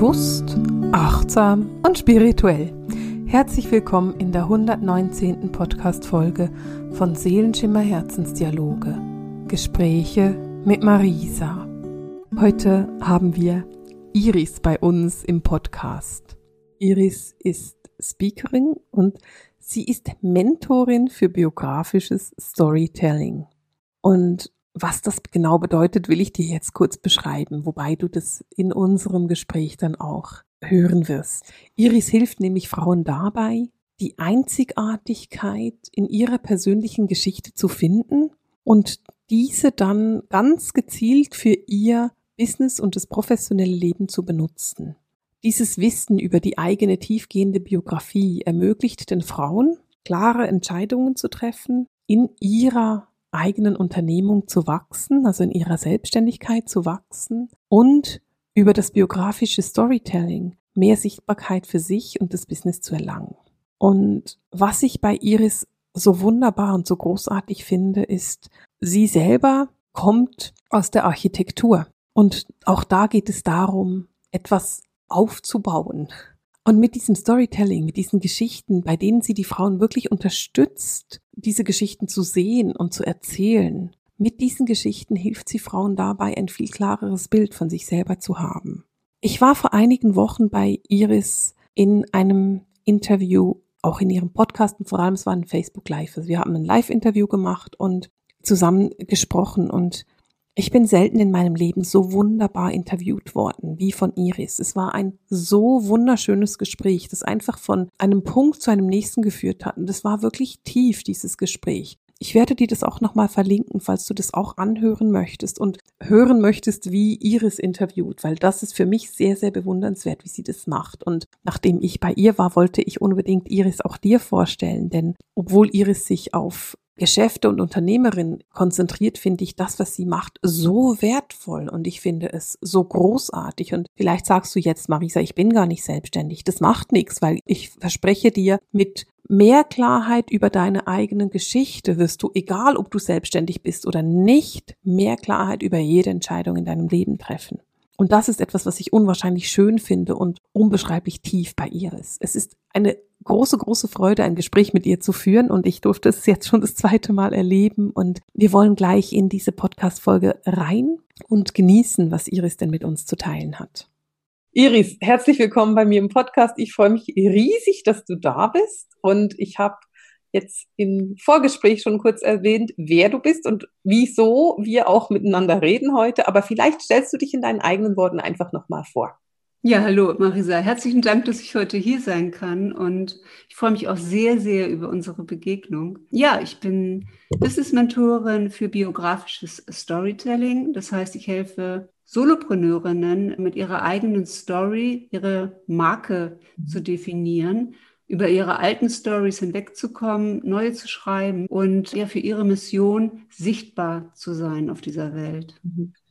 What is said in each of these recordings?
Bewusst, achtsam und spirituell. Herzlich willkommen in der 119. Podcast-Folge von Seelenschimmer Herzensdialoge. Gespräche mit Marisa. Heute haben wir Iris bei uns im Podcast. Iris ist Speakerin und sie ist Mentorin für biografisches Storytelling. Und was das genau bedeutet, will ich dir jetzt kurz beschreiben, wobei du das in unserem Gespräch dann auch hören wirst. Iris hilft nämlich Frauen dabei, die Einzigartigkeit in ihrer persönlichen Geschichte zu finden und diese dann ganz gezielt für ihr Business und das professionelle Leben zu benutzen. Dieses Wissen über die eigene tiefgehende Biografie ermöglicht den Frauen, klare Entscheidungen zu treffen in ihrer eigenen Unternehmung zu wachsen, also in ihrer Selbstständigkeit zu wachsen und über das biografische Storytelling mehr Sichtbarkeit für sich und das Business zu erlangen. Und was ich bei Iris so wunderbar und so großartig finde, ist, sie selber kommt aus der Architektur. Und auch da geht es darum, etwas aufzubauen. Und mit diesem Storytelling, mit diesen Geschichten, bei denen sie die Frauen wirklich unterstützt, diese Geschichten zu sehen und zu erzählen, mit diesen Geschichten hilft sie Frauen dabei, ein viel klareres Bild von sich selber zu haben. Ich war vor einigen Wochen bei Iris in einem Interview, auch in ihrem Podcast und vor allem es war ein Facebook Live. Also wir haben ein Live-Interview gemacht und zusammen gesprochen und ich bin selten in meinem Leben so wunderbar interviewt worden wie von Iris. Es war ein so wunderschönes Gespräch, das einfach von einem Punkt zu einem nächsten geführt hat. Und das war wirklich tief, dieses Gespräch. Ich werde dir das auch nochmal verlinken, falls du das auch anhören möchtest und hören möchtest, wie Iris interviewt, weil das ist für mich sehr, sehr bewundernswert, wie sie das macht. Und nachdem ich bei ihr war, wollte ich unbedingt Iris auch dir vorstellen, denn obwohl Iris sich auf Geschäfte und Unternehmerin konzentriert, finde ich das, was sie macht, so wertvoll und ich finde es so großartig. Und vielleicht sagst du jetzt, Marisa, ich bin gar nicht selbstständig. Das macht nichts, weil ich verspreche dir, mit mehr Klarheit über deine eigene Geschichte wirst du, egal ob du selbstständig bist oder nicht, mehr Klarheit über jede Entscheidung in deinem Leben treffen. Und das ist etwas, was ich unwahrscheinlich schön finde und unbeschreiblich tief bei Iris. Es ist eine große, große Freude, ein Gespräch mit ihr zu führen und ich durfte es jetzt schon das zweite Mal erleben und wir wollen gleich in diese Podcast-Folge rein und genießen, was Iris denn mit uns zu teilen hat. Iris, herzlich willkommen bei mir im Podcast. Ich freue mich riesig, dass du da bist und ich habe jetzt im Vorgespräch schon kurz erwähnt, wer du bist und wieso wir auch miteinander reden heute, aber vielleicht stellst du dich in deinen eigenen Worten einfach nochmal vor. Ja, hallo Marisa. Herzlichen Dank, dass ich heute hier sein kann und ich freue mich auch sehr, sehr über unsere Begegnung. Ja, ich bin Business-Mentorin für biografisches Storytelling. Das heißt, ich helfe Solopreneurinnen mit ihrer eigenen Story, ihre Marke zu definieren, über ihre alten Stories hinwegzukommen, neue zu schreiben und ja für ihre Mission sichtbar zu sein auf dieser Welt.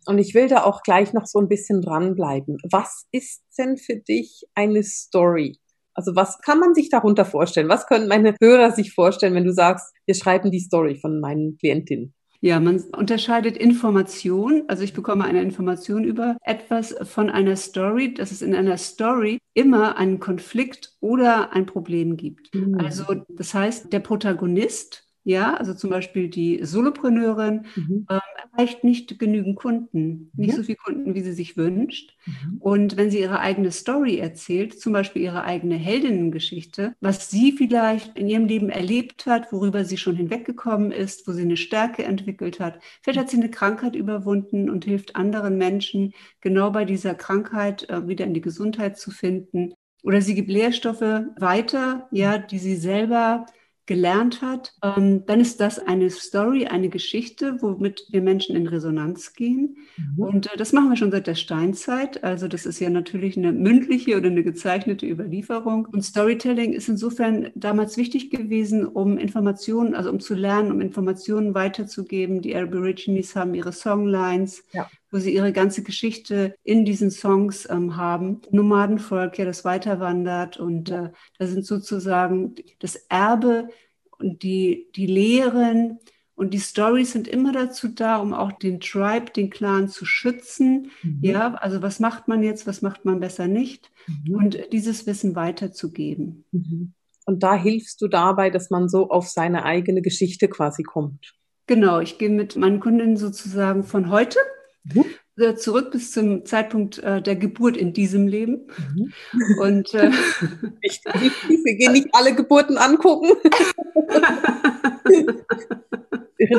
Und ich will da auch gleich noch so ein bisschen dranbleiben. Was ist denn für dich eine Story? Also was kann man sich darunter vorstellen? Was können meine Hörer sich vorstellen, wenn du sagst, wir schreiben die Story von meinen Klientinnen? Ja, man unterscheidet Information. Also ich bekomme eine Information über etwas von einer Story, dass es in einer Story immer einen Konflikt oder ein Problem gibt. Mhm. Also das heißt, der Protagonist ja, also zum Beispiel die Solopreneurin mhm. ähm, erreicht nicht genügend Kunden, nicht ja. so viele Kunden, wie sie sich wünscht. Mhm. Und wenn sie ihre eigene Story erzählt, zum Beispiel ihre eigene Heldinnengeschichte, was sie vielleicht in ihrem Leben erlebt hat, worüber sie schon hinweggekommen ist, wo sie eine Stärke entwickelt hat, vielleicht hat sie eine Krankheit überwunden und hilft anderen Menschen, genau bei dieser Krankheit äh, wieder in die Gesundheit zu finden. Oder sie gibt Lehrstoffe weiter, ja, die sie selber gelernt hat, ähm, dann ist das eine Story, eine Geschichte, womit wir Menschen in Resonanz gehen. Mhm. Und äh, das machen wir schon seit der Steinzeit. Also das ist ja natürlich eine mündliche oder eine gezeichnete Überlieferung. Und Storytelling ist insofern damals wichtig gewesen, um Informationen, also um zu lernen, um Informationen weiterzugeben. Die Aborigines haben ihre Songlines. Ja wo sie ihre ganze Geschichte in diesen Songs ähm, haben. Nomadenvolk, ja, das weiterwandert und äh, da sind sozusagen das Erbe und die, die Lehren Und die Stories sind immer dazu da, um auch den Tribe, den Clan zu schützen. Mhm. Ja, also was macht man jetzt, was macht man besser nicht? Mhm. Und dieses Wissen weiterzugeben. Mhm. Und da hilfst du dabei, dass man so auf seine eigene Geschichte quasi kommt. Genau, ich gehe mit meinen Kundinnen sozusagen von heute mhm. Zurück bis zum Zeitpunkt äh, der Geburt in diesem Leben. Mhm. Und äh, wir gehen nicht alle Geburten angucken.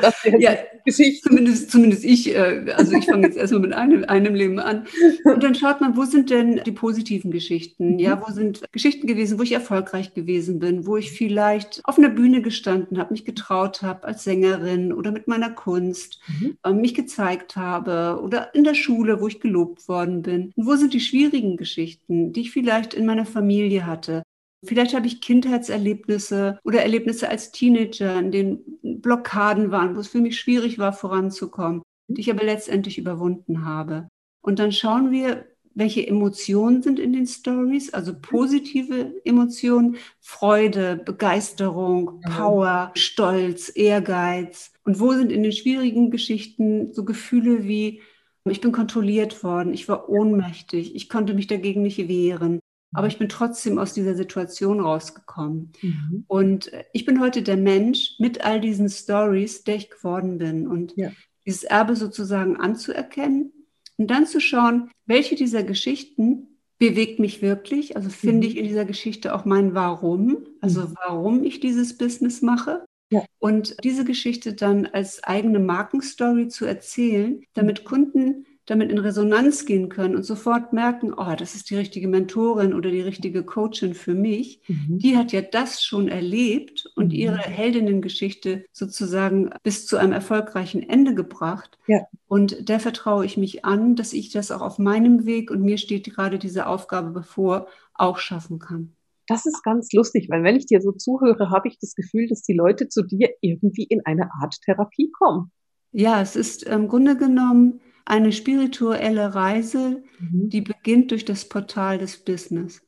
das ja, Geschichte. Zumindest, zumindest ich, äh, also ich fange jetzt erstmal mit einem, einem Leben an. Und dann schaut man, wo sind denn die positiven Geschichten? Ja, mhm. wo sind Geschichten gewesen, wo ich erfolgreich gewesen bin, wo ich vielleicht auf einer Bühne gestanden habe, mich getraut habe als Sängerin oder mit meiner Kunst, mhm. äh, mich gezeigt habe oder in der Schule, wo ich gelobt worden bin. Und wo sind die schwierigen Geschichten, die ich vielleicht in meiner Familie hatte? Vielleicht habe ich Kindheitserlebnisse oder Erlebnisse als Teenager, in denen Blockaden waren, wo es für mich schwierig war, voranzukommen, die ich aber letztendlich überwunden habe. Und dann schauen wir, welche Emotionen sind in den Stories, also positive Emotionen, Freude, Begeisterung, Power, Stolz, Ehrgeiz. Und wo sind in den schwierigen Geschichten so Gefühle wie, ich bin kontrolliert worden, ich war ohnmächtig, ich konnte mich dagegen nicht wehren, aber ich bin trotzdem aus dieser Situation rausgekommen. Mhm. Und ich bin heute der Mensch mit all diesen Stories, der ich geworden bin. Und ja. dieses Erbe sozusagen anzuerkennen und dann zu schauen, welche dieser Geschichten bewegt mich wirklich. Also finde mhm. ich in dieser Geschichte auch mein Warum, also mhm. warum ich dieses Business mache. Ja. Und diese Geschichte dann als eigene Markenstory zu erzählen, damit mhm. Kunden damit in Resonanz gehen können und sofort merken, oh, das ist die richtige Mentorin oder die richtige Coachin für mich. Mhm. Die hat ja das schon erlebt und mhm. ihre Heldinnengeschichte sozusagen bis zu einem erfolgreichen Ende gebracht. Ja. Und der vertraue ich mich an, dass ich das auch auf meinem Weg und mir steht gerade diese Aufgabe bevor, auch schaffen kann. Das ist ganz lustig, weil wenn ich dir so zuhöre, habe ich das Gefühl, dass die Leute zu dir irgendwie in eine Art Therapie kommen. Ja, es ist im Grunde genommen eine spirituelle Reise, mhm. die beginnt durch das Portal des Business.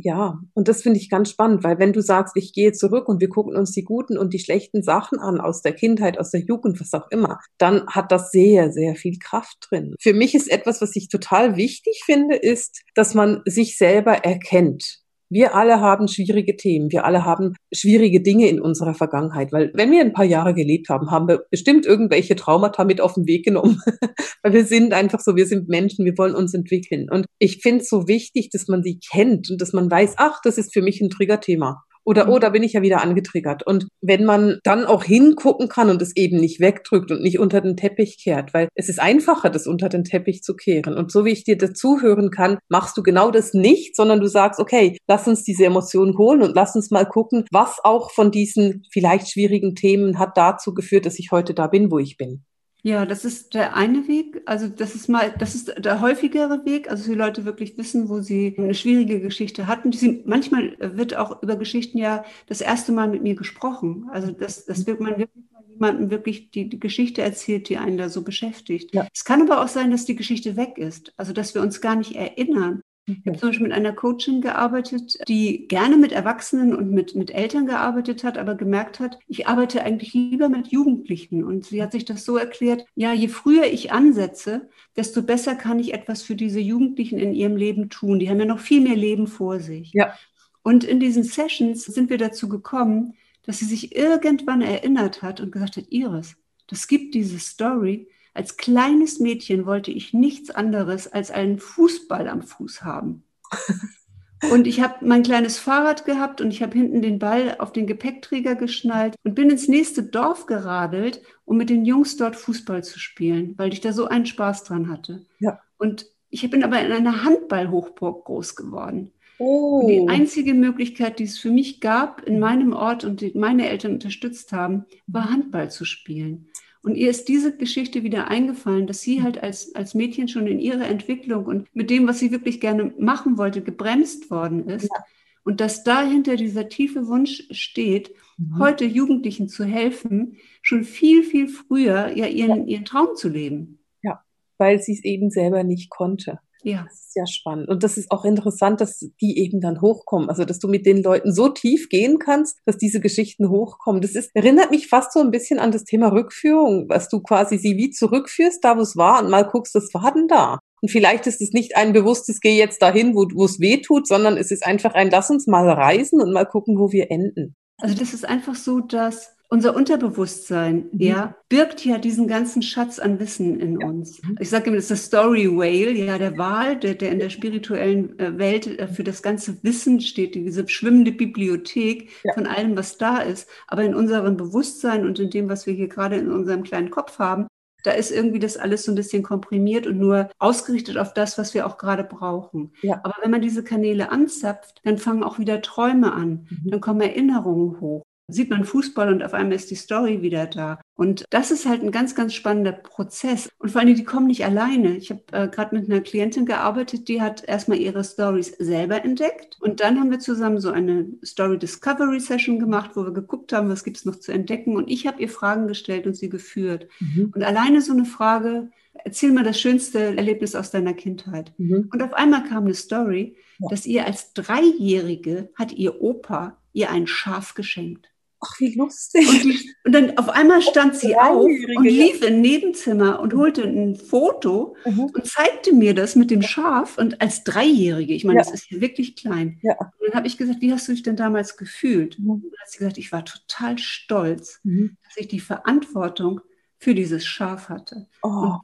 Ja, und das finde ich ganz spannend, weil wenn du sagst, ich gehe zurück und wir gucken uns die guten und die schlechten Sachen an aus der Kindheit, aus der Jugend, was auch immer, dann hat das sehr, sehr viel Kraft drin. Für mich ist etwas, was ich total wichtig finde, ist, dass man sich selber erkennt. Wir alle haben schwierige Themen. Wir alle haben schwierige Dinge in unserer Vergangenheit. Weil wenn wir ein paar Jahre gelebt haben, haben wir bestimmt irgendwelche Traumata mit auf den Weg genommen. weil wir sind einfach so, wir sind Menschen, wir wollen uns entwickeln. Und ich finde es so wichtig, dass man sie kennt und dass man weiß, ach, das ist für mich ein Triggerthema. Oder, mhm. oh, da bin ich ja wieder angetriggert. Und wenn man dann auch hingucken kann und es eben nicht wegdrückt und nicht unter den Teppich kehrt, weil es ist einfacher, das unter den Teppich zu kehren. Und so wie ich dir dazuhören kann, machst du genau das nicht, sondern du sagst, okay, lass uns diese Emotionen holen und lass uns mal gucken, was auch von diesen vielleicht schwierigen Themen hat dazu geführt, dass ich heute da bin, wo ich bin. Ja, das ist der eine Weg. Also das ist mal, das ist der häufigere Weg. Also die Leute wirklich wissen, wo sie eine schwierige Geschichte hatten. Sie, manchmal wird auch über Geschichten ja das erste Mal mit mir gesprochen. Also das, das wird man wirklich jemandem wirklich die, die Geschichte erzählt, die einen da so beschäftigt. Ja. Es kann aber auch sein, dass die Geschichte weg ist. Also dass wir uns gar nicht erinnern. Ich habe zum Beispiel mit einer Coachin gearbeitet, die gerne mit Erwachsenen und mit, mit Eltern gearbeitet hat, aber gemerkt hat, ich arbeite eigentlich lieber mit Jugendlichen. Und sie hat sich das so erklärt, ja, je früher ich ansetze, desto besser kann ich etwas für diese Jugendlichen in ihrem Leben tun. Die haben ja noch viel mehr Leben vor sich. Ja. Und in diesen Sessions sind wir dazu gekommen, dass sie sich irgendwann erinnert hat und gesagt hat, Iris, das gibt diese Story, als kleines Mädchen wollte ich nichts anderes als einen Fußball am Fuß haben. Und ich habe mein kleines Fahrrad gehabt und ich habe hinten den Ball auf den Gepäckträger geschnallt und bin ins nächste Dorf geradelt, um mit den Jungs dort Fußball zu spielen, weil ich da so einen Spaß dran hatte. Ja. Und ich bin aber in einer Handballhochburg groß geworden. Oh. Und die einzige Möglichkeit, die es für mich gab in meinem Ort und die meine Eltern unterstützt haben, war Handball zu spielen. Und ihr ist diese Geschichte wieder eingefallen, dass sie halt als, als Mädchen schon in ihrer Entwicklung und mit dem, was sie wirklich gerne machen wollte, gebremst worden ist. Ja. Und dass dahinter dieser tiefe Wunsch steht, mhm. heute Jugendlichen zu helfen, schon viel, viel früher ja ihren, ja. ihren Traum zu leben. Ja, weil sie es eben selber nicht konnte. Ja. Das ist ja spannend. Und das ist auch interessant, dass die eben dann hochkommen. Also, dass du mit den Leuten so tief gehen kannst, dass diese Geschichten hochkommen. Das ist, erinnert mich fast so ein bisschen an das Thema Rückführung, was du quasi sie wie zurückführst, da wo es war und mal guckst, was war denn da? Und vielleicht ist es nicht ein bewusstes Geh jetzt dahin, wo, wo es weh tut, sondern es ist einfach ein Lass uns mal reisen und mal gucken, wo wir enden. Also das ist einfach so, dass unser Unterbewusstsein, mhm. ja, birgt ja diesen ganzen Schatz an Wissen in ja. uns. Mhm. Ich sage immer, das ist der Story Whale, ja, der Wal, der, der in der spirituellen äh, Welt äh, für das ganze Wissen steht, diese schwimmende Bibliothek ja. von allem, was da ist. Aber in unserem Bewusstsein und in dem, was wir hier gerade in unserem kleinen Kopf haben, da ist irgendwie das alles so ein bisschen komprimiert und nur ausgerichtet auf das, was wir auch gerade brauchen. Ja. Aber wenn man diese Kanäle anzapft, dann fangen auch wieder Träume an, mhm. dann kommen Erinnerungen hoch sieht man Fußball und auf einmal ist die Story wieder da. Und das ist halt ein ganz, ganz spannender Prozess. Und vor allem, die kommen nicht alleine. Ich habe äh, gerade mit einer Klientin gearbeitet, die hat erstmal ihre Stories selber entdeckt. Und dann haben wir zusammen so eine Story Discovery Session gemacht, wo wir geguckt haben, was gibt es noch zu entdecken. Und ich habe ihr Fragen gestellt und sie geführt. Mhm. Und alleine so eine Frage, erzähl mal das schönste Erlebnis aus deiner Kindheit. Mhm. Und auf einmal kam eine Story, ja. dass ihr als Dreijährige hat ihr Opa ihr ein Schaf geschenkt. Ach, wie lustig. Und, die, und, dann auf einmal stand sie auf und lief in Nebenzimmer und holte ein Foto mhm. und zeigte mir das mit dem Schaf. Und als Dreijährige, ich meine, ja. das ist ja wirklich klein. Ja. Und dann habe ich gesagt, wie hast du dich denn damals gefühlt? Mhm. Und dann hat sie gesagt, ich war total stolz, mhm. dass ich die Verantwortung für dieses Schaf hatte. Oh.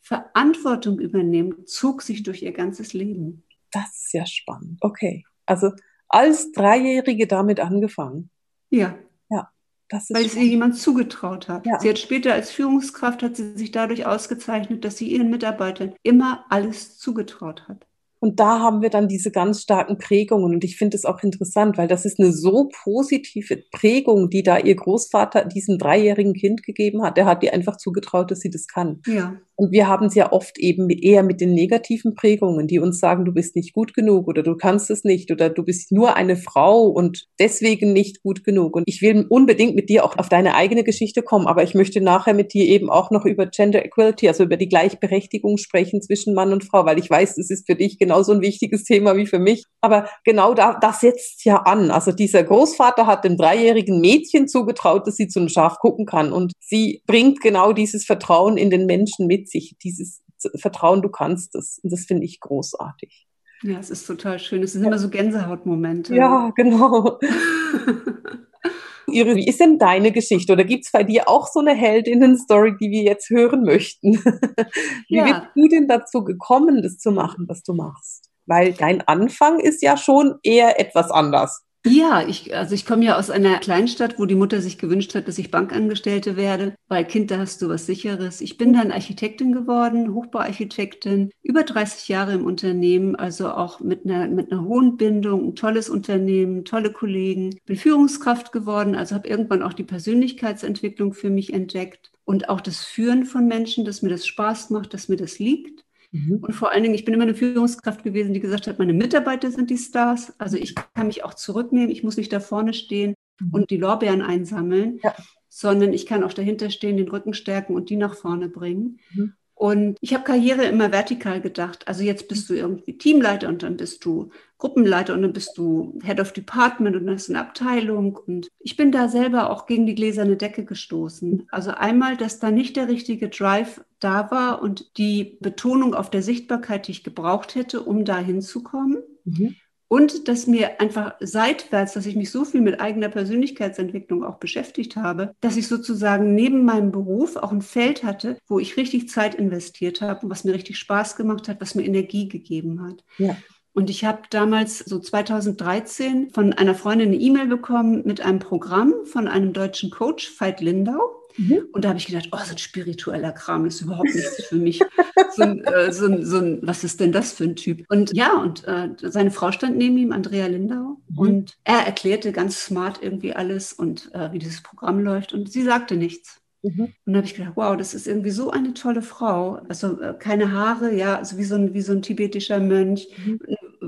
Verantwortung übernehmen zog sich durch ihr ganzes Leben. Das ist ja spannend. Okay. Also als Dreijährige damit angefangen. Ja. Weil es ihr jemand zugetraut hat. Ja. Sie hat später als Führungskraft hat sie sich dadurch ausgezeichnet, dass sie ihren Mitarbeitern immer alles zugetraut hat. Und da haben wir dann diese ganz starken Prägungen. Und ich finde es auch interessant, weil das ist eine so positive Prägung, die da ihr Großvater diesem dreijährigen Kind gegeben hat. Der hat ihr einfach zugetraut, dass sie das kann. Ja. Und wir haben es ja oft eben eher mit den negativen Prägungen, die uns sagen, du bist nicht gut genug oder du kannst es nicht oder du bist nur eine Frau und deswegen nicht gut genug. Und ich will unbedingt mit dir auch auf deine eigene Geschichte kommen, aber ich möchte nachher mit dir eben auch noch über Gender Equality, also über die Gleichberechtigung sprechen zwischen Mann und Frau, weil ich weiß, es ist für dich genauso ein wichtiges Thema wie für mich. Aber genau da, das setzt ja an. Also dieser Großvater hat dem dreijährigen Mädchen zugetraut, dass sie zu einem Schaf gucken kann und sie bringt genau dieses Vertrauen in den Menschen mit sich, dieses Vertrauen, du kannst es. Und das finde ich großartig. Ja, es ist total schön. Es sind immer so Gänsehautmomente. Ja, genau. Ihre, wie ist denn deine Geschichte? Oder gibt es bei dir auch so eine Heldinnen-Story, die wir jetzt hören möchten? wie ja. bist du denn dazu gekommen, das zu machen, was du machst? Weil dein Anfang ist ja schon eher etwas anders. Ja, ich, also ich komme ja aus einer Kleinstadt, wo die Mutter sich gewünscht hat, dass ich Bankangestellte werde, weil Kind, da hast du was Sicheres. Ich bin dann Architektin geworden, Hochbauarchitektin, über 30 Jahre im Unternehmen, also auch mit einer, mit einer hohen Bindung, ein tolles Unternehmen, tolle Kollegen. Bin Führungskraft geworden, also habe irgendwann auch die Persönlichkeitsentwicklung für mich entdeckt und auch das Führen von Menschen, dass mir das Spaß macht, dass mir das liegt. Mhm. Und vor allen Dingen, ich bin immer eine Führungskraft gewesen, die gesagt hat, meine Mitarbeiter sind die Stars. Also ich kann mich auch zurücknehmen, ich muss nicht da vorne stehen mhm. und die Lorbeeren einsammeln, ja. sondern ich kann auch dahinter stehen, den Rücken stärken und die nach vorne bringen. Mhm. Und ich habe Karriere immer vertikal gedacht. Also jetzt bist du irgendwie Teamleiter und dann bist du Gruppenleiter und dann bist du Head of Department und dann hast du eine Abteilung. Und ich bin da selber auch gegen die gläserne Decke gestoßen. Also einmal, dass da nicht der richtige Drive da war und die Betonung auf der Sichtbarkeit, die ich gebraucht hätte, um da hinzukommen. Mhm. Und dass mir einfach seitwärts, dass ich mich so viel mit eigener Persönlichkeitsentwicklung auch beschäftigt habe, dass ich sozusagen neben meinem Beruf auch ein Feld hatte, wo ich richtig Zeit investiert habe, was mir richtig Spaß gemacht hat, was mir Energie gegeben hat. Ja. Und ich habe damals so 2013 von einer Freundin eine E-Mail bekommen mit einem Programm von einem deutschen Coach, Veit Lindau. Mhm. Und da habe ich gedacht, oh, so ein spiritueller Kram ist überhaupt nichts für mich. so, ein, äh, so, ein, so ein, was ist denn das für ein Typ? Und ja, und äh, seine Frau stand neben ihm, Andrea Lindau, mhm. und er erklärte ganz smart irgendwie alles und äh, wie dieses Programm läuft. Und sie sagte nichts. Mhm. Und dann habe ich gedacht, wow, das ist irgendwie so eine tolle Frau. Also äh, keine Haare, ja, also wie so ein, wie so ein tibetischer Mönch. Mhm.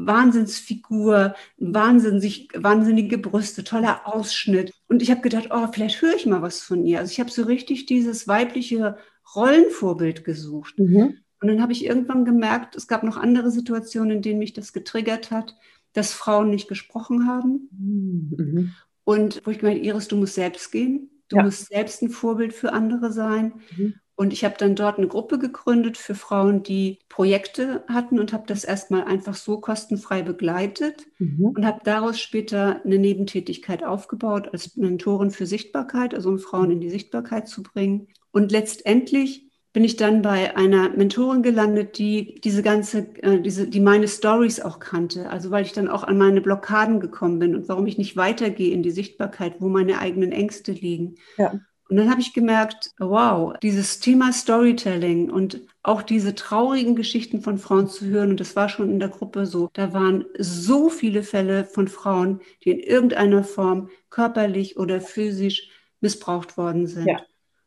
Wahnsinnsfigur, wahnsinnig, wahnsinnige Brüste, toller Ausschnitt. Und ich habe gedacht, oh, vielleicht höre ich mal was von ihr. Also ich habe so richtig dieses weibliche Rollenvorbild gesucht. Mhm. Und dann habe ich irgendwann gemerkt, es gab noch andere Situationen, in denen mich das getriggert hat, dass Frauen nicht gesprochen haben. Mhm. Und wo ich gemeint, Iris, du musst selbst gehen. Du ja. musst selbst ein Vorbild für andere sein. Mhm. Und ich habe dann dort eine Gruppe gegründet für Frauen, die Projekte hatten und habe das erstmal einfach so kostenfrei begleitet mhm. und habe daraus später eine Nebentätigkeit aufgebaut als Mentorin für Sichtbarkeit, also um Frauen in die Sichtbarkeit zu bringen. Und letztendlich bin ich dann bei einer Mentorin gelandet, die diese ganze, äh, diese, die meine Stories auch kannte. Also weil ich dann auch an meine Blockaden gekommen bin und warum ich nicht weitergehe in die Sichtbarkeit, wo meine eigenen Ängste liegen. Ja. Und dann habe ich gemerkt, wow, dieses Thema Storytelling und auch diese traurigen Geschichten von Frauen zu hören, und das war schon in der Gruppe so, da waren so viele Fälle von Frauen, die in irgendeiner Form körperlich oder physisch missbraucht worden sind. Ja.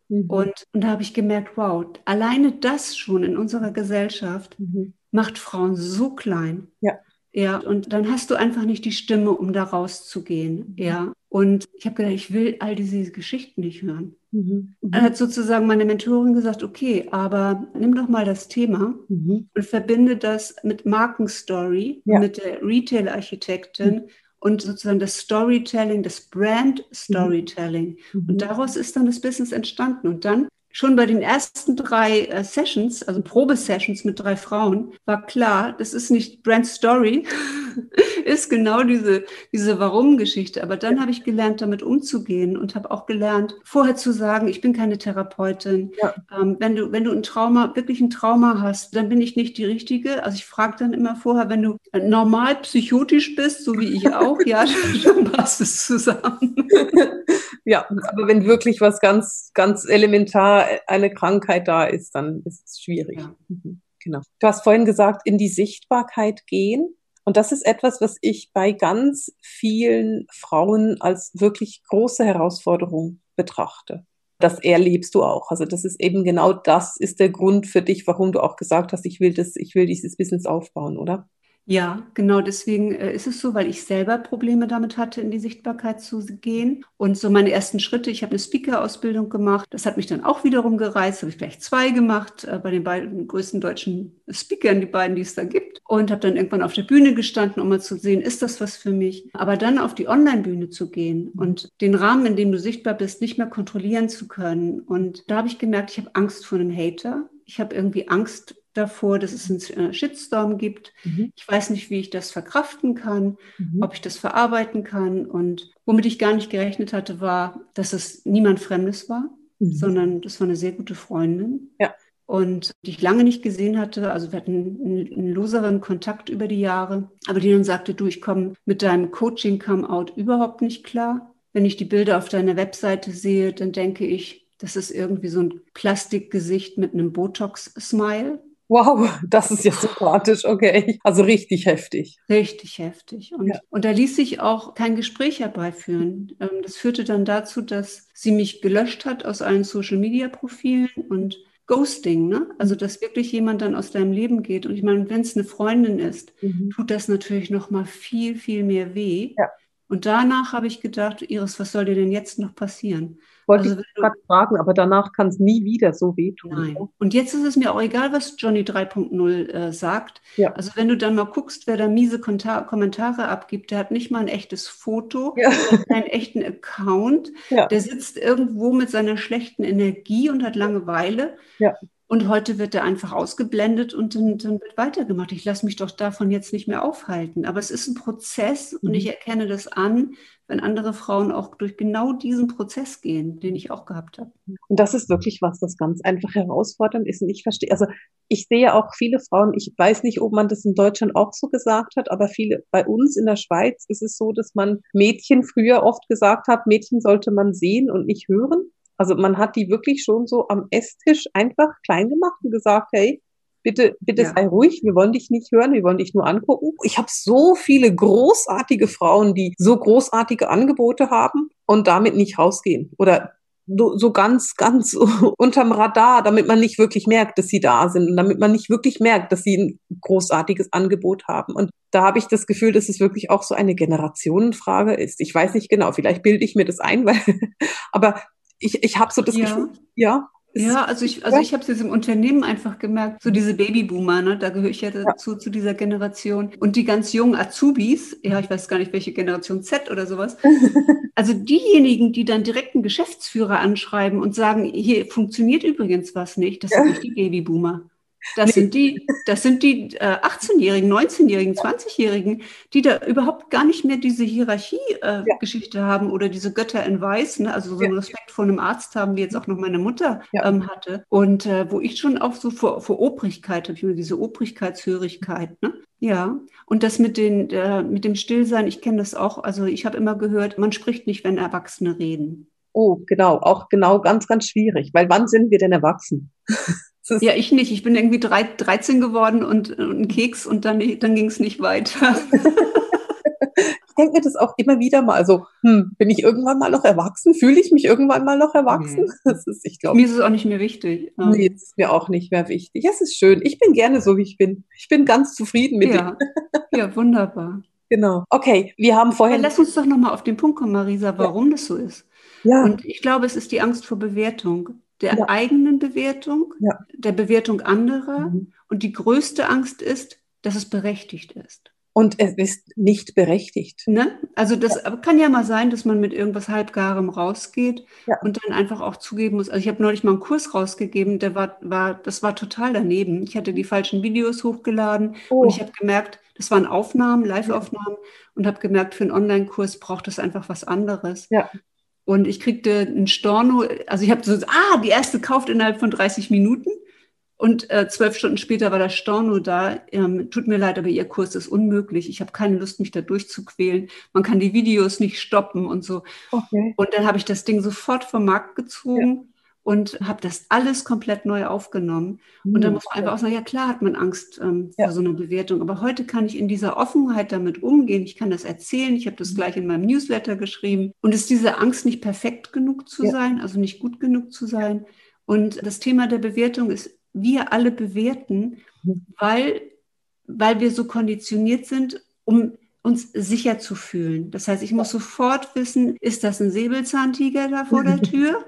Mhm. Und, und da habe ich gemerkt, wow, alleine das schon in unserer Gesellschaft mhm. macht Frauen so klein. Ja. Ja, und dann hast du einfach nicht die Stimme, um da rauszugehen. Mhm. Ja. Und ich habe gedacht, ich will all diese Geschichten nicht hören. Mhm. mhm. Dann hat sozusagen meine Mentorin gesagt, okay, aber nimm doch mal das Thema mhm. und verbinde das mit Markenstory, ja. mit der Retail-Architektin mhm. und sozusagen das Storytelling, das Brand-Storytelling. Mhm. Und daraus ist dann das Business entstanden. Und dann schon bei den ersten drei äh, Sessions, also Probesessions mit drei Frauen, war klar, das ist nicht Brand Story, ist genau diese, diese Warum-Geschichte. Aber dann habe ich gelernt, damit umzugehen und habe auch gelernt, vorher zu sagen, ich bin keine Therapeutin. Ja. Ähm, wenn, du, wenn du ein Trauma, wirklich ein Trauma hast, dann bin ich nicht die Richtige. Also ich frage dann immer vorher, wenn du normal psychotisch bist, so wie ich auch, ja, dann passt es zusammen. Ja, aber wenn wirklich was ganz, ganz elementar eine Krankheit da ist, dann ist es schwierig. Ja. Mhm, genau. Du hast vorhin gesagt, in die Sichtbarkeit gehen. Und das ist etwas, was ich bei ganz vielen Frauen als wirklich große Herausforderung betrachte. Das erlebst du auch. Also das ist eben genau das ist der Grund für dich, warum du auch gesagt hast, ich will das, ich will dieses Business aufbauen, oder? Ja, genau deswegen äh, ist es so, weil ich selber Probleme damit hatte, in die Sichtbarkeit zu gehen. Und so meine ersten Schritte, ich habe eine Speaker-Ausbildung gemacht. Das hat mich dann auch wiederum gereizt, habe ich gleich zwei gemacht, äh, bei den beiden größten deutschen Speakern, die beiden, die es da gibt. Und habe dann irgendwann auf der Bühne gestanden, um mal zu sehen, ist das was für mich? Aber dann auf die Online-Bühne zu gehen und den Rahmen, in dem du sichtbar bist, nicht mehr kontrollieren zu können. Und da habe ich gemerkt, ich habe Angst vor einem Hater. Ich habe irgendwie Angst davor, dass es einen äh, Shitstorm gibt. Mhm. Ich weiß nicht, wie ich das verkraften kann, mhm. ob ich das verarbeiten kann. Und womit ich gar nicht gerechnet hatte, war, dass es niemand Fremdes war, mhm. sondern das war eine sehr gute Freundin. Ja. Und die ich lange nicht gesehen hatte. Also wir hatten einen, einen loseren Kontakt über die Jahre. Aber die dann sagte, du, ich komme mit deinem Coaching-Come-out überhaupt nicht klar. Wenn ich die Bilder auf deiner Webseite sehe, dann denke ich, das ist irgendwie so ein Plastikgesicht mit einem Botox-Smile. Wow, das ist ja sympathisch, okay. Also richtig heftig. Richtig heftig. Und, ja. und da ließ sich auch kein Gespräch herbeiführen. Ähm, das führte dann dazu, dass sie mich gelöscht hat aus allen Social-Media-Profilen und Ghosting, ne? Also dass wirklich jemand dann aus deinem Leben geht. Und ich meine, wenn es eine Freundin ist, mhm. tut das natürlich noch mal viel, viel mehr weh. Ja. Und danach habe ich gedacht, Iris, was soll dir denn jetzt noch passieren? Wollte also, ich gerade fragen, aber danach kann es nie wieder so wehtun. Nein. Und jetzt ist es mir auch egal, was Johnny 3.0 äh, sagt. Ja. Also wenn du dann mal guckst, wer da miese Kommentare abgibt, der hat nicht mal ein echtes Foto, ja. keinen echten Account. Ja. Der sitzt irgendwo mit seiner schlechten Energie und hat Langeweile. Ja. Und heute wird er einfach ausgeblendet und dann, dann wird weitergemacht. Ich lasse mich doch davon jetzt nicht mehr aufhalten. Aber es ist ein Prozess und ich mhm. erkenne das an, wenn andere Frauen auch durch genau diesen Prozess gehen, den ich auch gehabt habe. Und das ist wirklich was, das ganz einfach herausfordernd ist. Und ich verstehe, also ich sehe auch viele Frauen, ich weiß nicht, ob man das in Deutschland auch so gesagt hat, aber viele, bei uns in der Schweiz ist es so, dass man Mädchen früher oft gesagt hat, Mädchen sollte man sehen und nicht hören. Also man hat die wirklich schon so am Esstisch einfach klein gemacht und gesagt, hey, bitte, bitte ja. sei ruhig, wir wollen dich nicht hören, wir wollen dich nur angucken. Ich habe so viele großartige Frauen, die so großartige Angebote haben und damit nicht rausgehen oder so ganz, ganz unterm Radar, damit man nicht wirklich merkt, dass sie da sind und damit man nicht wirklich merkt, dass sie ein großartiges Angebot haben. Und da habe ich das Gefühl, dass es wirklich auch so eine Generationenfrage ist. Ich weiß nicht genau, vielleicht bilde ich mir das ein, weil, aber ich, ich habe so das ja. Gefühl, ja. Ja, also ich, also ich habe es jetzt im Unternehmen einfach gemerkt, so diese Babyboomer, ne, da gehöre ich ja dazu, ja. zu dieser Generation. Und die ganz jungen Azubis, ja, ich weiß gar nicht, welche Generation Z oder sowas. Also diejenigen, die dann direkt einen Geschäftsführer anschreiben und sagen, hier funktioniert übrigens was nicht, das sind nicht die Babyboomer. Das sind die, das sind die äh, 18-Jährigen, 19-Jährigen, 20-Jährigen, die da überhaupt gar nicht mehr diese Hierarchie-Geschichte äh, ja. haben oder diese Götter in Weiß, ne? also so einen Respekt vor einem Arzt haben, wie jetzt auch noch meine Mutter ja. ähm, hatte. Und äh, wo ich schon auch so vor, vor Obrigkeit habe, diese Obrigkeitshörigkeit. Ne? Ja, und das mit, den, äh, mit dem Stillsein, ich kenne das auch. Also ich habe immer gehört, man spricht nicht, wenn Erwachsene reden. Oh, genau, auch genau ganz, ganz schwierig, weil wann sind wir denn erwachsen? Ja, ich nicht. Ich bin irgendwie drei, 13 geworden und, und ein Keks und dann, dann ging es nicht weiter. ich denke mir das auch immer wieder mal. Also, hm, bin ich irgendwann mal noch erwachsen? Fühle ich mich irgendwann mal noch erwachsen? Nee. Das ist, ich glaube. Mir ist es auch nicht mehr wichtig. Ja. Nee, das ist mir auch nicht mehr wichtig. Es ist schön. Ich bin gerne so, wie ich bin. Ich bin ganz zufrieden mit ja. dir. ja, wunderbar. Genau. Okay, wir haben vorher. lass uns doch nochmal auf den Punkt kommen, Marisa, warum ja. das so ist. Ja. Und ich glaube, es ist die Angst vor Bewertung der ja. eigenen Bewertung, ja. der Bewertung anderer. Mhm. Und die größte Angst ist, dass es berechtigt ist. Und es ist nicht berechtigt. Ne? Also das ja. kann ja mal sein, dass man mit irgendwas halbgarem rausgeht ja. und dann einfach auch zugeben muss. Also ich habe neulich mal einen Kurs rausgegeben, der war, war, das war total daneben. Ich hatte die falschen Videos hochgeladen oh. und ich habe gemerkt, das waren Aufnahmen, Live-Aufnahmen ja. und habe gemerkt, für einen Online-Kurs braucht es einfach was anderes. Und ich kriegte einen Storno, also ich habe so, ah, die erste kauft innerhalb von 30 Minuten. Und äh, zwölf Stunden später war der Storno da. Ähm, tut mir leid, aber Ihr Kurs ist unmöglich. Ich habe keine Lust, mich da durchzuquälen. Man kann die Videos nicht stoppen und so. Okay. Und dann habe ich das Ding sofort vom Markt gezogen. Ja und habe das alles komplett neu aufgenommen. Und dann hm, muss man einfach auch sagen, ja klar hat man Angst ähm, ja. vor so einer Bewertung, aber heute kann ich in dieser Offenheit damit umgehen. Ich kann das erzählen. Ich habe das mhm. gleich in meinem Newsletter geschrieben. Und ist diese Angst nicht perfekt genug zu ja. sein, also nicht gut genug zu sein. Und das Thema der Bewertung ist, wir alle bewerten, mhm. weil, weil wir so konditioniert sind, um uns sicher zu fühlen. Das heißt, ich muss sofort wissen, ist das ein Säbelzahntiger da vor der Tür?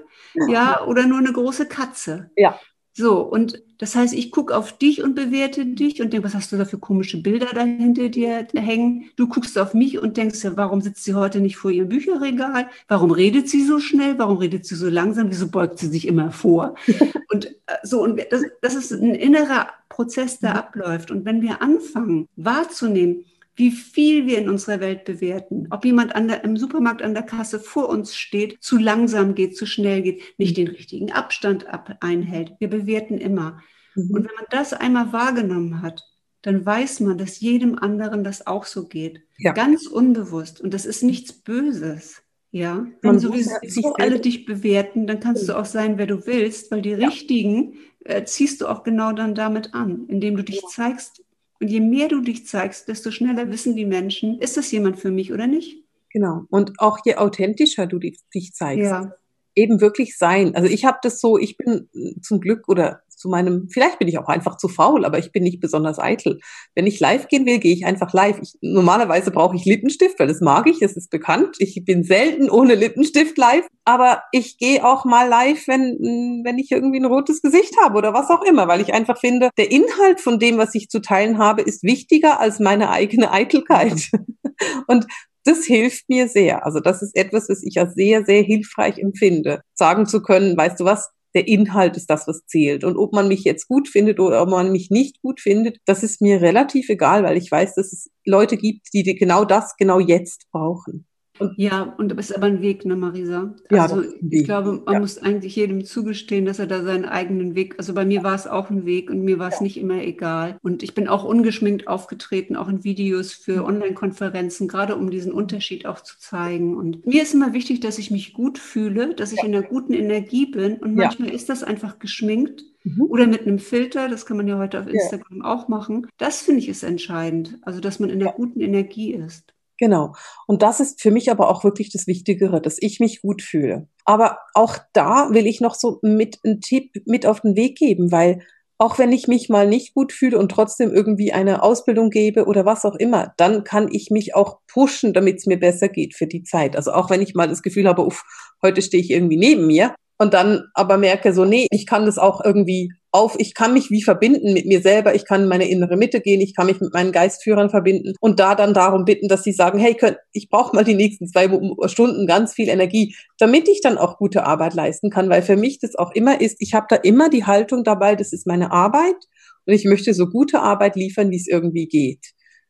ja, oder nur eine große Katze. Ja. So, und das heißt, ich gucke auf dich und bewerte dich und denke, was hast du da für komische Bilder da hinter dir hängen? Du guckst auf mich und denkst, ja, warum sitzt sie heute nicht vor ihrem Bücherregal? Warum redet sie so schnell? Warum redet sie so langsam? Wieso beugt sie sich immer vor? und äh, so, und das, das ist ein innerer Prozess, der mhm. abläuft. Und wenn wir anfangen wahrzunehmen, wie viel wir in unserer Welt bewerten. Ob jemand an der, im Supermarkt an der Kasse vor uns steht, zu langsam geht, zu schnell geht, nicht den richtigen Abstand ab, einhält. Wir bewerten immer. Mhm. Und wenn man das einmal wahrgenommen hat, dann weiß man, dass jedem anderen das auch so geht. Ja. Ganz unbewusst. Und das ist nichts Böses. Ja, wenn sowieso alle dich bewerten, dann kannst du auch sein, wer du willst, weil die ja. richtigen äh, ziehst du auch genau dann damit an, indem du dich zeigst, und je mehr du dich zeigst, desto schneller wissen die Menschen, ist das jemand für mich oder nicht? Genau. Und auch je authentischer du dich, zeigst. Ja. Eben wirklich sein. Also ich habe das so, ich bin zum Glück oder zu meinem, vielleicht bin ich auch einfach zu faul, aber ich bin nicht besonders eitel. Wenn ich live gehen will, gehe ich einfach live. Ich, normalerweise brauche ich Lippenstift, weil das mag ich, das ist bekannt. Ich bin selten ohne Lippenstift live, aber ich gehe auch mal live, wenn, wenn ich irgendwie ein rotes Gesicht habe oder was auch immer, weil ich einfach finde, der Inhalt von dem, was ich zu teilen habe, ist wichtiger als meine eigene Eitelkeit. Und das hilft mir sehr. Also das ist etwas, was ich als sehr, sehr hilfreich empfinde. Sagen zu können, weißt du was, der Inhalt ist das, was zählt. Und ob man mich jetzt gut findet oder ob man mich nicht gut findet, das ist mir relativ egal, weil ich weiß, dass es Leute gibt, die genau das genau jetzt brauchen. Und ja, und das ist aber ein Weg, ne, Marisa? Also ja, ich glaube, man ja. muss eigentlich jedem zugestehen, dass er da seinen eigenen Weg, also bei mir war es auch ein Weg und mir war es ja. nicht immer egal. Und ich bin auch ungeschminkt aufgetreten, auch in Videos für Online-Konferenzen, gerade um diesen Unterschied auch zu zeigen. Und mir ist immer wichtig, dass ich mich gut fühle, dass ich in einer guten Energie bin. Und manchmal ist das einfach geschminkt. Mhm. Oder mit einem Filter, das kann man ja heute auf Instagram auch machen. Das finde ich ist entscheidend. Also, dass man in einer guten Energie ist. Genau. Und das ist für mich aber auch wirklich das Wichtigere, dass ich mich gut fühle. Aber auch da will ich noch so mit einen Tipp mit auf den Weg geben, weil auch wenn ich mich mal nicht gut fühle und trotzdem irgendwie eine Ausbildung gebe oder was auch immer, dann kann ich mich auch pushen, damit es mir besser geht für die Zeit. Also auch wenn ich mal das Gefühl habe, uff, heute stehe ich irgendwie neben mir, und dann aber merke so, nee, ich kann das auch irgendwie auf, ich kann mich wie verbinden mit mir selber, ich kann in meine innere Mitte gehen, ich kann mich mit meinen Geistführern verbinden und da dann darum bitten, dass sie sagen, hey, könnt, ich brauche mal die nächsten zwei Stunden ganz viel Energie, damit ich dann auch gute Arbeit leisten kann, weil für mich das auch immer ist, ich habe da immer die Haltung dabei, das ist meine Arbeit und ich möchte so gute Arbeit liefern, wie es irgendwie geht.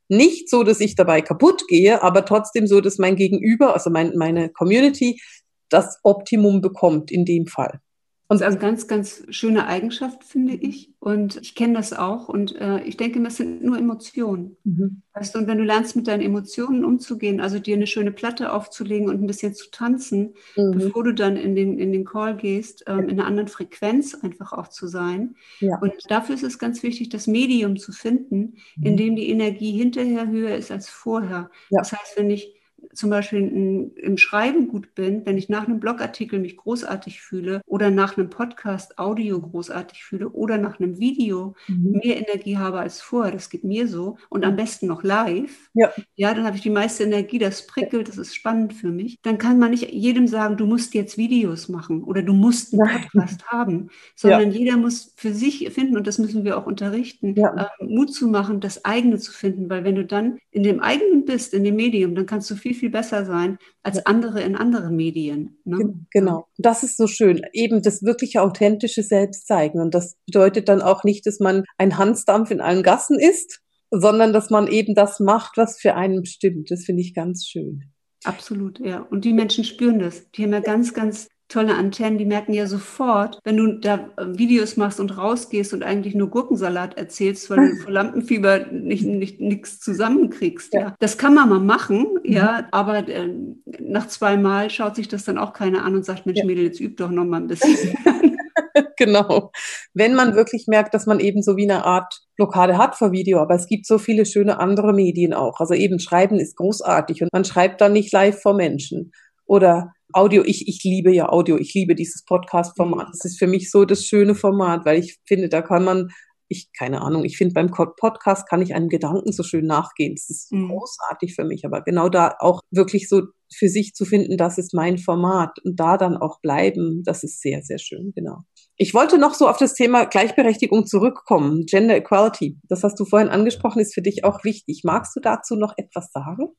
Nicht so, dass ich dabei kaputt gehe, aber trotzdem so, dass mein Gegenüber, also mein, meine Community, das Optimum bekommt in dem Fall. Und also ganz, ganz schöne Eigenschaft, finde ich. Und ich kenne das auch. Und äh, ich denke, das sind nur Emotionen. Mhm. Weißt du, und wenn du lernst, mit deinen Emotionen umzugehen, also dir eine schöne Platte aufzulegen und ein bisschen zu tanzen, mhm. bevor du dann in den, in den Call gehst, ähm, in einer anderen Frequenz einfach auch zu sein. Ja. Und dafür ist es ganz wichtig, das Medium zu finden, mhm. in dem die Energie hinterher höher ist als vorher. Ja. Das heißt, wenn ich zum Beispiel in, im Schreiben gut bin, wenn ich nach einem Blogartikel mich großartig fühle oder nach einem Podcast Audio großartig fühle oder nach einem Video mhm. mehr Energie habe als vorher, das geht mir so und am besten noch live, ja, ja dann habe ich die meiste Energie, das prickelt, das ist spannend für mich. Dann kann man nicht jedem sagen, du musst jetzt Videos machen oder du musst einen. Podcast haben, sondern ja. jeder muss für sich finden und das müssen wir auch unterrichten, ja. äh, Mut zu machen, das eigene zu finden, weil wenn du dann in dem eigenen bist, in dem Medium, dann kannst du viel, viel besser sein als andere in anderen Medien. Ne? Genau, das ist so schön. Eben das wirkliche authentische Selbst zeigen. Und das bedeutet dann auch nicht, dass man ein Hansdampf in allen Gassen ist, sondern dass man eben das macht, was für einen stimmt. Das finde ich ganz schön. Absolut, ja. Und die Menschen spüren das. Die haben ja ganz, ganz tolle Antennen, die merken ja sofort, wenn du da äh, Videos machst und rausgehst und eigentlich nur Gurkensalat erzählst, weil du vor Lampenfieber nicht, nicht nichts zusammenkriegst. Ja. ja. Das kann man mal machen, mhm. ja, aber äh, nach zwei Mal schaut sich das dann auch keiner an und sagt, Mensch, ja. Mädel, jetzt üb doch noch mal ein bisschen. genau. Wenn man wirklich merkt, dass man eben so wie eine Art Blockade hat vor Video, aber es gibt so viele schöne andere Medien auch. Also eben Schreiben ist großartig und man schreibt dann nicht live vor Menschen. Oder Audio, ich, ich liebe ja Audio, ich liebe dieses Podcast-Format. Das ist für mich so das schöne Format, weil ich finde, da kann man, ich, keine Ahnung, ich finde beim Podcast kann ich einem Gedanken so schön nachgehen. Das ist mhm. großartig für mich, aber genau da auch wirklich so für sich zu finden, das ist mein Format und da dann auch bleiben, das ist sehr, sehr schön, genau. Ich wollte noch so auf das Thema Gleichberechtigung zurückkommen, Gender Equality. Das hast du vorhin angesprochen, ist für dich auch wichtig. Magst du dazu noch etwas sagen?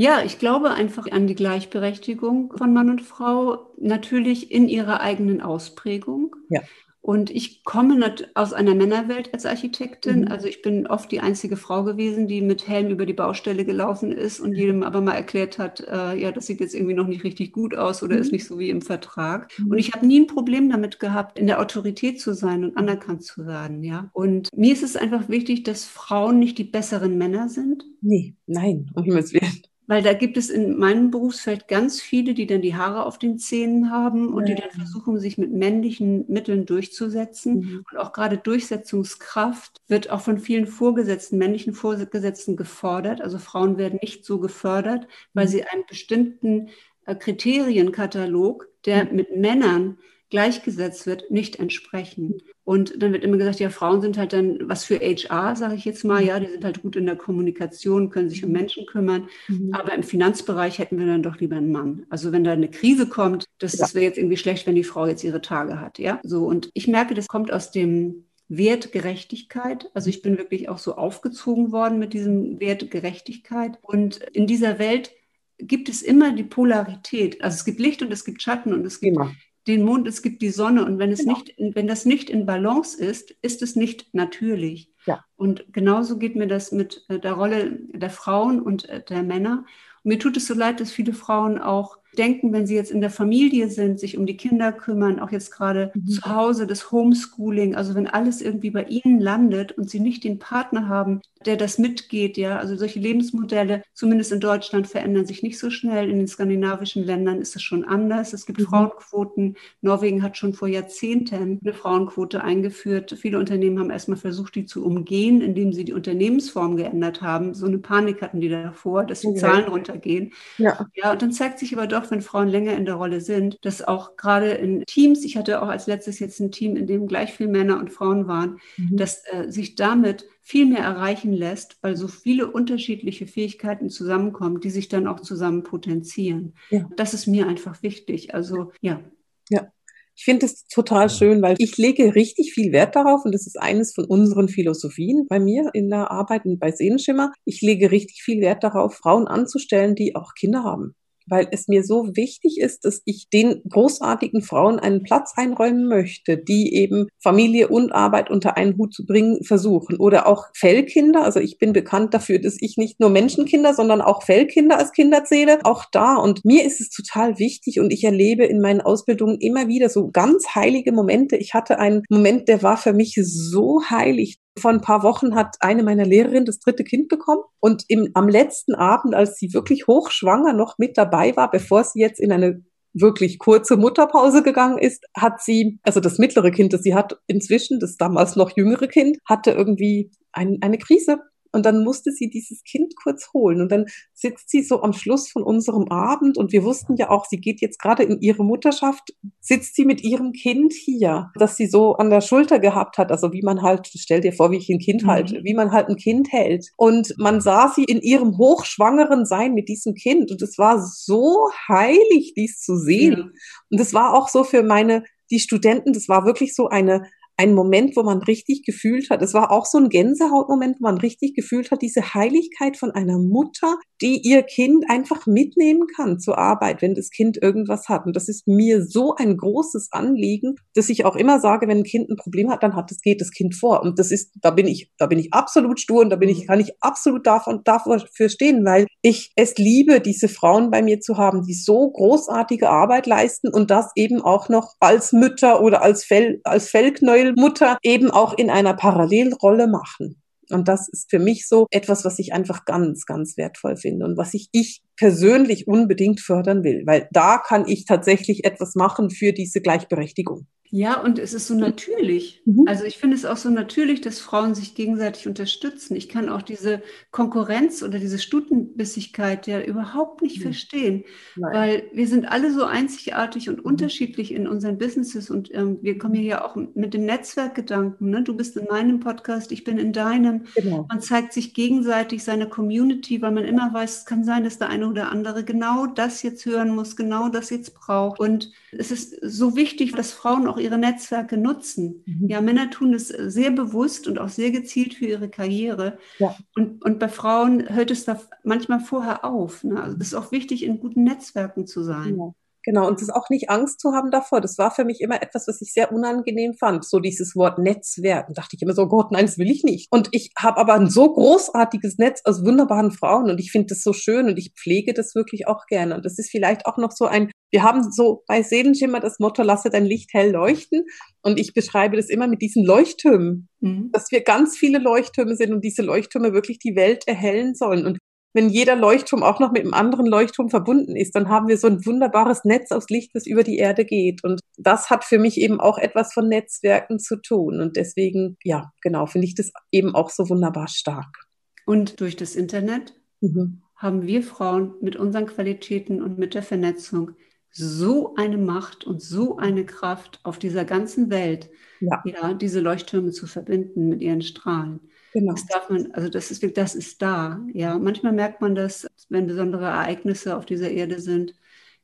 Ja, ich glaube einfach an die Gleichberechtigung von Mann und Frau, natürlich in ihrer eigenen Ausprägung. Ja. Und ich komme aus einer Männerwelt als Architektin. Mhm. Also ich bin oft die einzige Frau gewesen, die mit Helm über die Baustelle gelaufen ist und jedem aber mal erklärt hat, äh, ja, das sieht jetzt irgendwie noch nicht richtig gut aus oder mhm. ist nicht so wie im Vertrag. Mhm. Und ich habe nie ein Problem damit gehabt, in der Autorität zu sein und anerkannt zu werden. Ja. Und mir ist es einfach wichtig, dass Frauen nicht die besseren Männer sind. Nee, nein, um Himmels Willen. Weil da gibt es in meinem Berufsfeld ganz viele, die dann die Haare auf den Zähnen haben und ja. die dann versuchen, sich mit männlichen Mitteln durchzusetzen. Mhm. Und auch gerade Durchsetzungskraft wird auch von vielen Vorgesetzten, männlichen Vorgesetzten gefordert. Also Frauen werden nicht so gefördert, weil mhm. sie einen bestimmten äh, Kriterienkatalog, der mit Männern gleichgesetzt wird, nicht entsprechen. Und dann wird immer gesagt, ja, Frauen sind halt dann was für HR, sage ich jetzt mal, ja, die sind halt gut in der Kommunikation, können sich um Menschen kümmern. Mhm. Aber im Finanzbereich hätten wir dann doch lieber einen Mann. Also wenn da eine Krise kommt, das, ja. das wäre jetzt irgendwie schlecht, wenn die Frau jetzt ihre Tage hat, ja. So, und ich merke, das kommt aus dem Wert Gerechtigkeit. Also ich bin wirklich auch so aufgezogen worden mit diesem Wert Gerechtigkeit. Und in dieser Welt gibt es immer die Polarität. Also es gibt Licht und es gibt Schatten und es gibt immer den Mond, es gibt die Sonne. Und wenn es genau. nicht, wenn das nicht in Balance ist, ist es nicht natürlich. Ja. Und genauso geht mir das mit äh, der Rolle der Frauen und äh, der Männer. Und mir tut es so leid, dass viele Frauen auch denken, wenn sie jetzt in der Familie sind, sich um die Kinder kümmern, auch jetzt gerade mhm. zu Hause, das Homeschooling, also wenn alles irgendwie bei ihnen landet und sie nicht den Partner haben, der das mitgeht, ja, also solche Lebensmodelle, zumindest in Deutschland, verändern sich nicht so schnell. In den skandinavischen Ländern ist es schon anders. Es gibt mhm. Frauenquoten. Norwegen hat schon vor Jahrzehnten eine Frauenquote eingeführt. Viele Unternehmen haben erstmal versucht, die zu umgehen, indem sie die Unternehmensform geändert haben. So eine Panik hatten die davor, dass die okay. Zahlen runtergehen. Ja. ja, und dann zeigt sich aber doch, wenn Frauen länger in der Rolle sind, dass auch gerade in Teams, ich hatte auch als letztes jetzt ein Team, in dem gleich viel Männer und Frauen waren, mhm. dass äh, sich damit viel mehr erreichen lässt, weil so viele unterschiedliche Fähigkeiten zusammenkommen, die sich dann auch zusammen potenzieren. Ja. Das ist mir einfach wichtig. Also ja. Ja. Ich finde es total schön, weil ich lege richtig viel Wert darauf und das ist eines von unseren Philosophien bei mir in der Arbeit und bei Sehenschimmer. Ich lege richtig viel Wert darauf, Frauen anzustellen, die auch Kinder haben weil es mir so wichtig ist, dass ich den großartigen Frauen einen Platz einräumen möchte, die eben Familie und Arbeit unter einen Hut zu bringen versuchen. Oder auch Fellkinder. Also ich bin bekannt dafür, dass ich nicht nur Menschenkinder, sondern auch Fellkinder als Kinder zähle. Auch da. Und mir ist es total wichtig und ich erlebe in meinen Ausbildungen immer wieder so ganz heilige Momente. Ich hatte einen Moment, der war für mich so heilig. Vor ein paar Wochen hat eine meiner Lehrerinnen das dritte Kind bekommen und im, am letzten Abend, als sie wirklich hochschwanger noch mit dabei war, bevor sie jetzt in eine wirklich kurze Mutterpause gegangen ist, hat sie, also das mittlere Kind, das sie hat inzwischen, das damals noch jüngere Kind, hatte irgendwie ein, eine Krise und dann musste sie dieses Kind kurz holen. Und dann sitzt sie so am Schluss von unserem Abend und wir wussten ja auch, sie geht jetzt gerade in ihre Mutterschaft, sitzt sie mit ihrem Kind hier, das sie so an der Schulter gehabt hat. Also wie man halt, stell dir vor, wie ich ein Kind mhm. halte, wie man halt ein Kind hält. Und man sah sie in ihrem hochschwangeren Sein mit diesem Kind. Und es war so heilig, dies zu sehen. Ja. Und es war auch so für meine die Studenten, das war wirklich so eine ein Moment, wo man richtig gefühlt hat, es war auch so ein Gänsehautmoment, wo man richtig gefühlt hat, diese Heiligkeit von einer Mutter, die ihr Kind einfach mitnehmen kann zur Arbeit, wenn das Kind irgendwas hat. Und das ist mir so ein großes Anliegen, dass ich auch immer sage, wenn ein Kind ein Problem hat, dann hat es, geht das Kind vor. Und das ist, da bin ich, da bin ich absolut stur und da bin ich, kann ich absolut davon, dafür stehen, weil ich es liebe, diese Frauen bei mir zu haben, die so großartige Arbeit leisten und das eben auch noch als Mütter oder als Fell, als Fellknäuel Mutter eben auch in einer Parallelrolle machen. Und das ist für mich so etwas, was ich einfach ganz, ganz wertvoll finde und was ich, ich persönlich unbedingt fördern will, weil da kann ich tatsächlich etwas machen für diese Gleichberechtigung. Ja, und es ist so natürlich. Mhm. Also ich finde es auch so natürlich, dass Frauen sich gegenseitig unterstützen. Ich kann auch diese Konkurrenz oder diese Stutenbissigkeit ja überhaupt nicht mhm. verstehen, Nein. weil wir sind alle so einzigartig und mhm. unterschiedlich in unseren Businesses und ähm, wir kommen hier ja auch mit dem Netzwerkgedanken. Ne? Du bist in meinem Podcast, ich bin in deinem. Genau. Man zeigt sich gegenseitig seine Community, weil man immer weiß, es kann sein, dass der eine oder andere genau das jetzt hören muss, genau das jetzt braucht. Und es ist so wichtig, dass Frauen auch ihre Netzwerke nutzen. Mhm. Ja, Männer tun es sehr bewusst und auch sehr gezielt für ihre Karriere. Ja. Und, und bei Frauen hört es da manchmal vorher auf. Ne? Also es ist auch wichtig, in guten Netzwerken zu sein. Ja. Genau, und das auch nicht Angst zu haben davor. Das war für mich immer etwas, was ich sehr unangenehm fand. So dieses Wort Netzwerk. Und dachte ich immer so, Gott, nein, das will ich nicht. Und ich habe aber ein so großartiges Netz aus wunderbaren Frauen und ich finde das so schön und ich pflege das wirklich auch gerne. Und das ist vielleicht auch noch so ein, wir haben so bei Seelenschimmer das Motto, lasse dein Licht hell leuchten. Und ich beschreibe das immer mit diesen Leuchttürmen, mhm. dass wir ganz viele Leuchttürme sind und diese Leuchttürme wirklich die Welt erhellen sollen. Und wenn jeder Leuchtturm auch noch mit einem anderen Leuchtturm verbunden ist, dann haben wir so ein wunderbares Netz aus Licht, das über die Erde geht. Und das hat für mich eben auch etwas von Netzwerken zu tun. Und deswegen, ja, genau, finde ich das eben auch so wunderbar stark. Und durch das Internet mhm. haben wir Frauen mit unseren Qualitäten und mit der Vernetzung so eine Macht und so eine Kraft auf dieser ganzen Welt, ja. ja diese Leuchttürme zu verbinden mit ihren Strahlen. Genau. Das darf man, also das ist, das ist da. Ja, manchmal merkt man das, wenn besondere Ereignisse auf dieser Erde sind.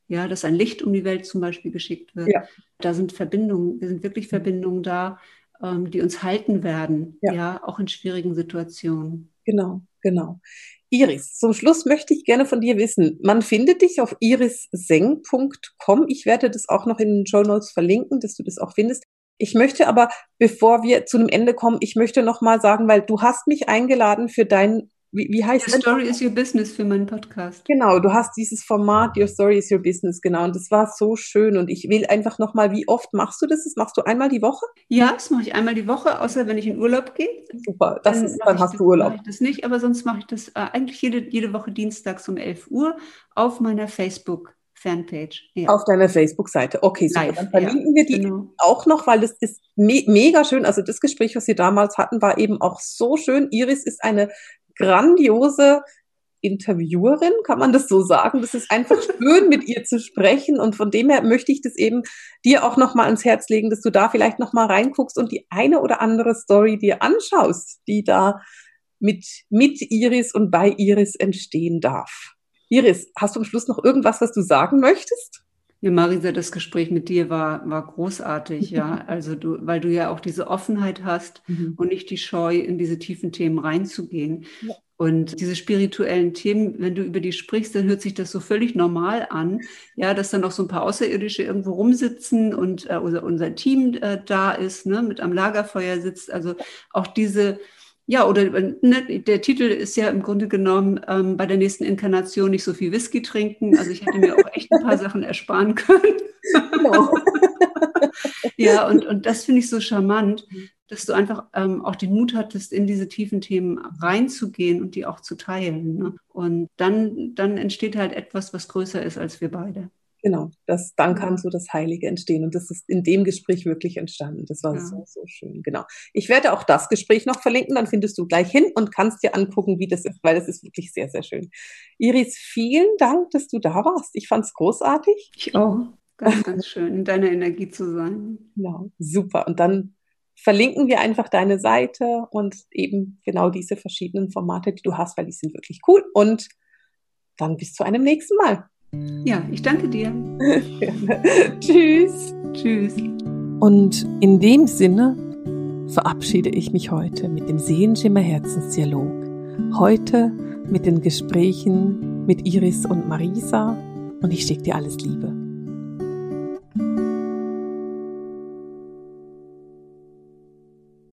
Ja, dass ein Licht um die Welt zum Beispiel geschickt wird. Ja. Da sind Verbindungen, da sind wirklich Verbindungen da, ähm, die uns halten werden. Ja. ja, auch in schwierigen Situationen. Genau, genau. Iris, zum Schluss möchte ich gerne von dir wissen, man findet dich auf irisseng.com. Ich werde das auch noch in den Show Notes verlinken, dass du das auch findest. Ich möchte aber, bevor wir zu einem Ende kommen, ich möchte noch mal sagen, weil du hast mich eingeladen für dein wie, wie heißt Your Story is Your Business für meinen Podcast. Genau, du hast dieses Format Your Story is Your Business, genau. Und das war so schön. Und ich will einfach nochmal, wie oft machst du das? Das machst du einmal die Woche? Ja, das mache ich einmal die Woche, außer wenn ich in Urlaub gehe. Super, das dann, ist, dann hast das, du Urlaub. Mache ich das nicht, aber sonst mache ich das äh, eigentlich jede, jede Woche dienstags um 11 Uhr auf meiner Facebook. Fanpage. Ja. Auf deiner Facebook-Seite. Okay, super. Live, dann verlinken ja, wir die genau. auch noch, weil das ist me mega schön. Also das Gespräch, was wir damals hatten, war eben auch so schön. Iris ist eine grandiose Interviewerin, kann man das so sagen? Das ist einfach schön, mit ihr zu sprechen. Und von dem her möchte ich das eben dir auch nochmal ans Herz legen, dass du da vielleicht nochmal reinguckst und die eine oder andere Story dir anschaust, die da mit, mit Iris und bei Iris entstehen darf. Iris, hast du am Schluss noch irgendwas, was du sagen möchtest? Ja, Marisa, das Gespräch mit dir war, war großartig, ja. Also du, weil du ja auch diese Offenheit hast mhm. und nicht die Scheu, in diese tiefen Themen reinzugehen. Ja. Und diese spirituellen Themen, wenn du über die sprichst, dann hört sich das so völlig normal an. Ja, dass dann noch so ein paar Außerirdische irgendwo rumsitzen und äh, unser, unser Team äh, da ist, ne, mit am Lagerfeuer sitzt. Also auch diese, ja, oder ne, der Titel ist ja im Grunde genommen ähm, bei der nächsten Inkarnation nicht so viel Whisky trinken. Also ich hätte mir auch echt ein paar Sachen ersparen können. Genau. ja, und, und das finde ich so charmant, dass du einfach ähm, auch den Mut hattest, in diese tiefen Themen reinzugehen und die auch zu teilen. Ne? Und dann, dann entsteht halt etwas, was größer ist als wir beide. Genau, das, dann kann so das Heilige entstehen. Und das ist in dem Gespräch wirklich entstanden. Das war ja. so, so schön. Genau. Ich werde auch das Gespräch noch verlinken, dann findest du gleich hin und kannst dir angucken, wie das ist, weil das ist wirklich sehr, sehr schön. Iris, vielen Dank, dass du da warst. Ich fand es großartig. Ich auch. Ganz, ganz schön, in deiner Energie zu sein. Genau, super. Und dann verlinken wir einfach deine Seite und eben genau diese verschiedenen Formate, die du hast, weil die sind wirklich cool. Und dann bis zu einem nächsten Mal. Ja, ich danke dir. Tschüss. Tschüss. Und in dem Sinne verabschiede ich mich heute mit dem Sehenschimmer Herzensdialog. Heute mit den Gesprächen mit Iris und Marisa und ich schicke dir alles Liebe.